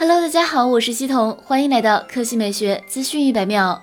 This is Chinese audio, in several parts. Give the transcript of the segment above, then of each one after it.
Hello，大家好，我是西彤，欢迎来到科技美学资讯一百秒。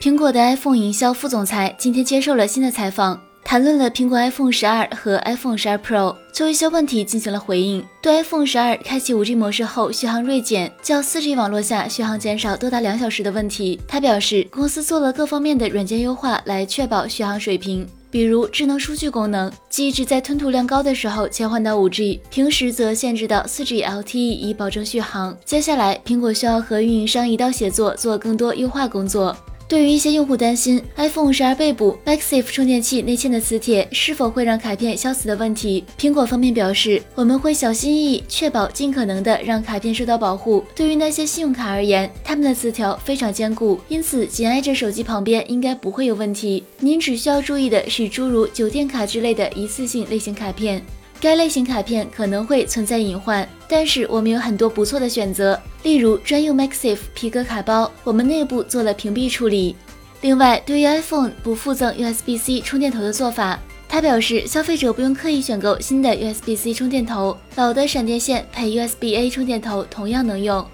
苹果的 iPhone 营销副总裁今天接受了新的采访，谈论了苹果 iPhone 十二和 iPhone 十二 Pro，就一些问题进行了回应。对 iPhone 十二开启 5G 模式后续航锐减，较 4G 网络下续航减少多达两小时的问题，他表示公司做了各方面的软件优化来确保续航水平。比如智能数据功能，即只在吞吐量高的时候切换到 5G，平时则限制到 4G LTE 以保证续航。接下来，苹果需要和运营商一道协作，做更多优化工作。对于一些用户担心 iPhone 十二被捕 MagSafe 充电器内嵌的磁铁是否会让卡片消磁的问题，苹果方面表示，我们会小心翼翼，确保尽可能的让卡片受到保护。对于那些信用卡而言，它们的磁条非常坚固，因此紧挨着手机旁边应该不会有问题。您只需要注意的是，诸如酒店卡之类的一次性类型卡片。该类型卡片可能会存在隐患，但是我们有很多不错的选择，例如专用 MaxSafe 皮革卡包，我们内部做了屏蔽处理。另外，对于 iPhone 不附赠 USB-C 充电头的做法，他表示消费者不用刻意选购新的 USB-C 充电头，老的闪电线配 USB-A 充电头同样能用。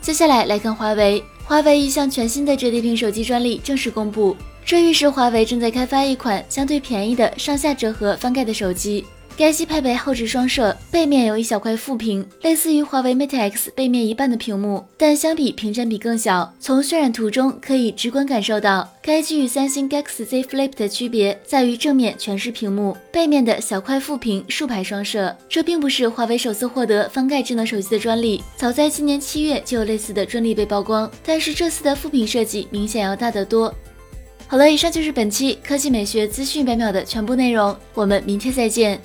接下来来看华为，华为一项全新的折叠屏手机专利正式公布，这预示华为正在开发一款相对便宜的上下折合翻盖的手机。该机配备后置双摄，背面有一小块副屏，类似于华为 Mate X 背面一半的屏幕，但相比屏占比更小。从渲染图中可以直观感受到，该机与三星 Galaxy Z Flip 的区别在于正面全是屏幕，背面的小块副屏竖排双摄。这并不是华为首次获得翻盖智能手机的专利，早在今年七月就有类似的专利被曝光，但是这次的副屏设计明显要大得多。好了，以上就是本期科技美学资讯百秒的全部内容，我们明天再见。